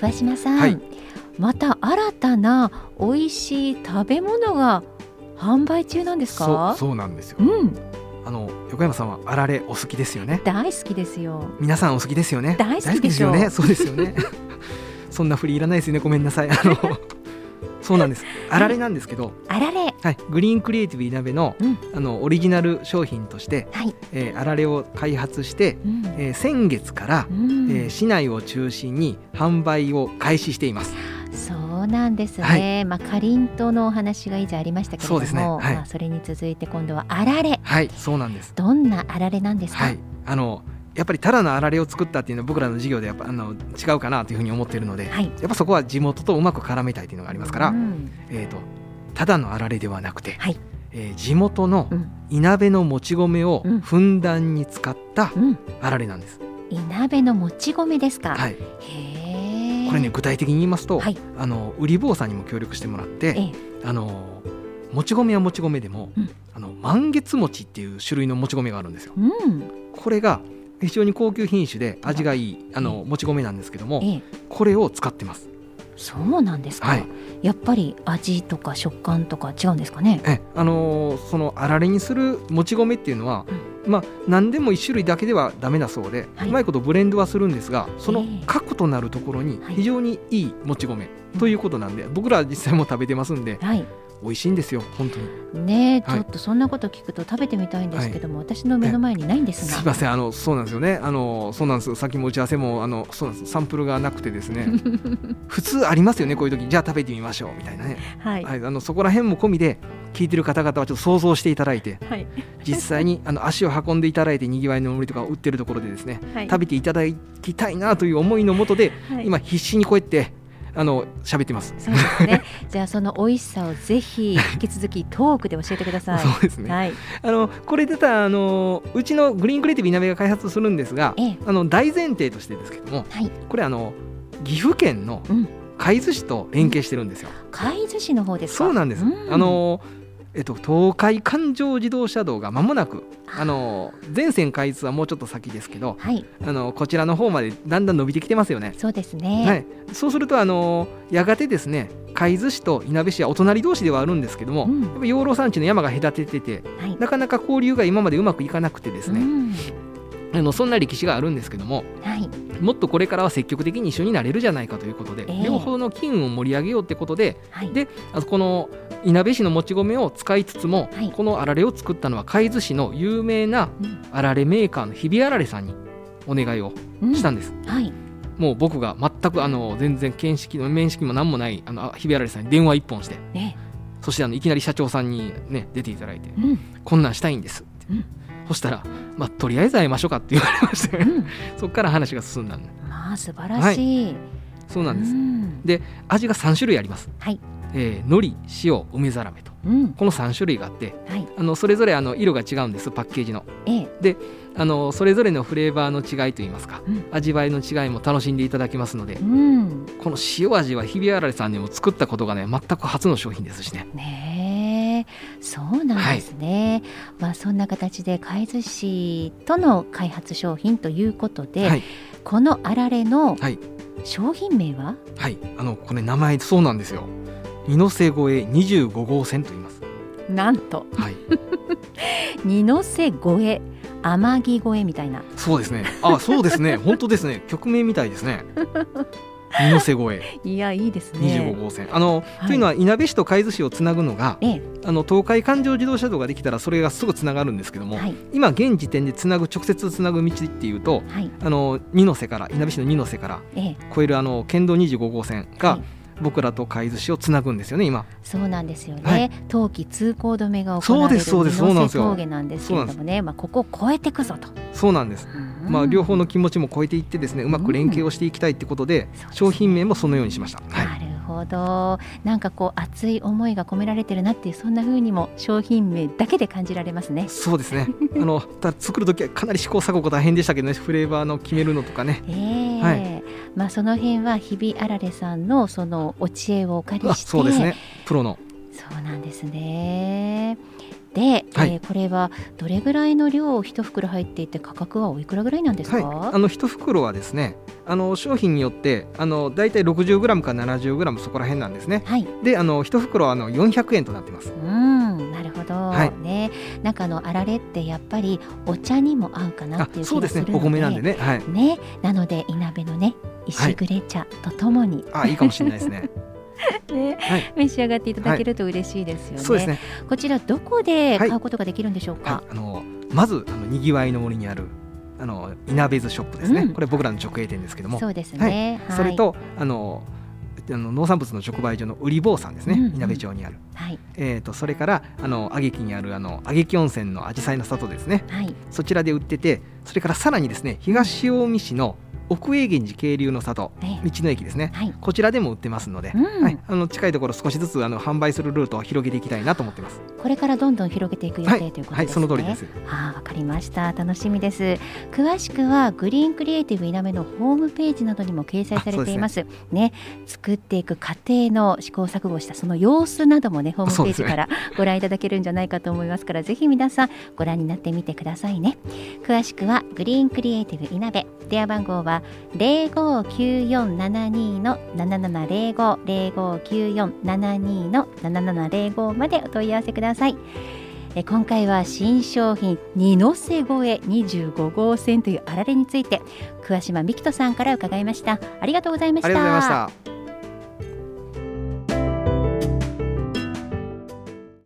桑島さん、はい。また新たな美味しい食べ物が販売中なんですか？そうなんですよ。うん。あの横山さんはあられお好きですよね？大好きですよ。皆さんお好きですよね？大好きですよね？そうですよね。そんな振りいらないですよね。ごめんなさい。あのそうなんです。あられなんですけど、あられ。はい、グリーンクリエイティブいなべの,、うん。あのオリジナル商品として、はい、えーあられを開発して、うん。えー先月から、うん。えー市内を中心に販売を開始しています。そうなんですね、はい。まあかりんとうのお話が以前ありましたけれどもそうですね。はい。まあ、それに続いて今度はあられ。はい。そうなんです。どんなあられなんですか、はい。あのやっぱりただのあられを作ったっていうのは僕らの事業でやっぱあの違うかなというふうに思っているので、はい。やっぱそこは地元とうまく絡めたいというのがありますから、うん。えー、とただのあられではなくて、はい。えー地元のうん。いなべのもち米をうん。ふんだんに使ったうん、あられなんです。いなべのもち米ですか、はい、これね具体的に言いますと、はい。あの売り坊さんにも協力してもらって、ええ。あのもち米はもち米でも、うん。あの満月餅っていう種類のもち米があるんですよ。うん。これが非常に高級品種で味がいいあのもち米なんですけども、ええ。これを使ってます。そうなんですか、はい。やっぱり味とか食感とか違うんですかね。えあのーそのあられにするもち米っていうのは、まあ何でも一種類だけではダメだそうで、はい。うまいことブレンドはするんですがそのええ。核となるところにはい。非常にいいもち米ということなんで、僕らは実際も食べてますんではい美味しいんですよ本当に。ねちょっとそんなこと聞くと食べてみたいんですけども、私の目の前にないんですが。すいませんあのそうなんですよね。あのそうなんです。さっきも打ち合わせもあのそうなんです。サンプルがなくてですね。普通ありますよねこういう時。じゃあ食べてみましょう。みたいなね、はい。はい、あのそこら辺も込みで聞いてる方々はちょっと想像していただいてはい。実際にあの足を運んでいただいてにぎわいの森とかを売ってるところでですねはい。食べていただきたいなという思いのもとで、はい。今必死にこうやってあの喋ってます。そうですね じゃあその美味しさをぜひ引き続きトークで教えてください そうですね。はいあのこれ出たあのうちのグリーンクリエイティブいなべが開発するんですが、ええあの大前提としてですけども、はいこれあの岐阜県のうん海津市と連携してるんですよ。海津市の方ですか？そうなんです。うんあのえっと東海環状自動車道が間もなくあの全線開通はもうちょっと先ですけど、はい。あのこちらの方までだんだん伸びてきてますよね。そうですね。はい、そうするとあのやがてですね海津市といなべ市はお隣同士ではあるんですけども、うん。やっぱ養老山地の山が隔てててはい。なかなか交流が今までうまくいかなくてですね、うんあのそんな歴史があるんですけどもはい。もっとこれからは積極的に一緒になれるじゃないかということで、ええ。両方の機運を盛り上げようってことではい。であこのいなべ市のもち米を使いつつも、はい。このあられを作ったのは海津市の有名なうん。あられメーカーの日比あられさんにお願いをうんしたんです。はい。もう僕が全くあの全然見識の面識も何もないあのあ日比あられさんに電話一本してねそしてあのいきなり社長さんにね出ていただいてうん。こんなんしたいんですって、うんそしたら、まあ、とりあえず会いましょうかって言われまして、うん。そこから話が進んだんでまあ素晴らしい、そうなんです、ん。で味が3種類あります、はい。えー、海苔塩梅ざらめと。うん。この3種類があってはい。あのそれぞれあの色が違うんですパッケージの。ええ。あのそれぞれのフレーバーの違いといいますか、うん。味わいの違いも楽しんでいただけますのでうん。この塩味は日比あられさんでも作ったことがね全く初の商品ですしね。ねえそうなんですね、まあそんな形で海津市との開発商品ということで、はい。このあられのはい。商品名は、はい。あのこれ名前そうなんですよ。二の瀬越え25号線と言います。なんと。はい。二の瀬越え天城越えみたいな。そうですね。あそうですね。本当ですね。曲名みたいですね 二の瀬越えいやいいですね。25号線。あの、はい。というのはいなべ市と海津市をつなぐのがええ。あの東海環状自動車道ができたらそれがすぐつながるんですけども、はい。今現時点でつなぐ直接つなぐ道っていうとはい。あの二の瀬からいなべ市の二の瀬からええ。越えるあの県道25号線がはい僕らと海津市をつなぐんですよね今。そうなんですよね、はい。冬季通行止めが行われるそうですそうですそうなんですよ。峠なんですけれどもね。まあここを越えてくぞと、そうなんです。うん。まあ、両方の気持ちも超えていってですねうまく連携をしていきたいってことで、商品名もそのようにしました。はい、ほど。なんかこう熱い思いが込められてるなっていうそんな風にも商品名だけで感じられますね。そうですね。あのた作る時はかなり試行錯誤大変でしたけどね。フレーバーの決めるのとかね。ええ。はい。まあその辺は日々あられさんのそのお知恵をお借りあしてそうですね。プロの。そうなんですね。で、はい。えーこれはどれぐらいの量一袋入っていて価格はおいくらぐらいなんですか、はい、あの一袋はですねあの商品によってあの大体 60g か 70g そこら辺なんですね。はい。であの一袋はあの400円となってます。うん、なるほど、はい。ね、なんかあのあられってやっぱりお茶にも合うかなあっていう気そうですがするので、ね。お米なんでね。はい。ね、なのでいなべのね石暮茶とともに、あいいかもしれないですね ねはい。召し上がっていただけると嬉しいですよね。そうですね。こちらどこではい買うことができるんでしょうか？はい、あのまずあのにぎわいの森にあるあのいなべずショップですね、うん。これ僕らの直営店ですけども。そうですね。はい。それ、とあのあの農産物の直売所の売り坊さんですね、うんうん。いなべ町にある、はい。えー、とそれからあの揚木にあるあの揚木温泉の紫陽花の里ですね。はい。そちらで売っててそれからさらにですね東近江市の奥永源寺渓流の里ええ道の駅ですねはい。こちらでも売ってますので、うんはい、あの近いところ少しずつあの販売するルートを広げていきたいなと思ってます。これからどんどん広げていく予はい定ということですね。はい、その通りです。ああ、わかりました。楽しみです。詳しくはグリーンクリエイティブいなめのホームページなどにも掲載されています。ね作っていく過程の試行錯誤したその様子などもねホームページからご覧いただけるんじゃないかと思いますから、ぜひ皆さんご覧になってみてくださいね。詳しくはグリーンクリエイティブいなべ電話番号は零五九四七二の七七零五零五九四七二の七七零五までお問い合わせください。え今回は新商品二の瀬越え25号線というあられについて桑島美希人さんから伺いましたありがとうございましたありがとうございました。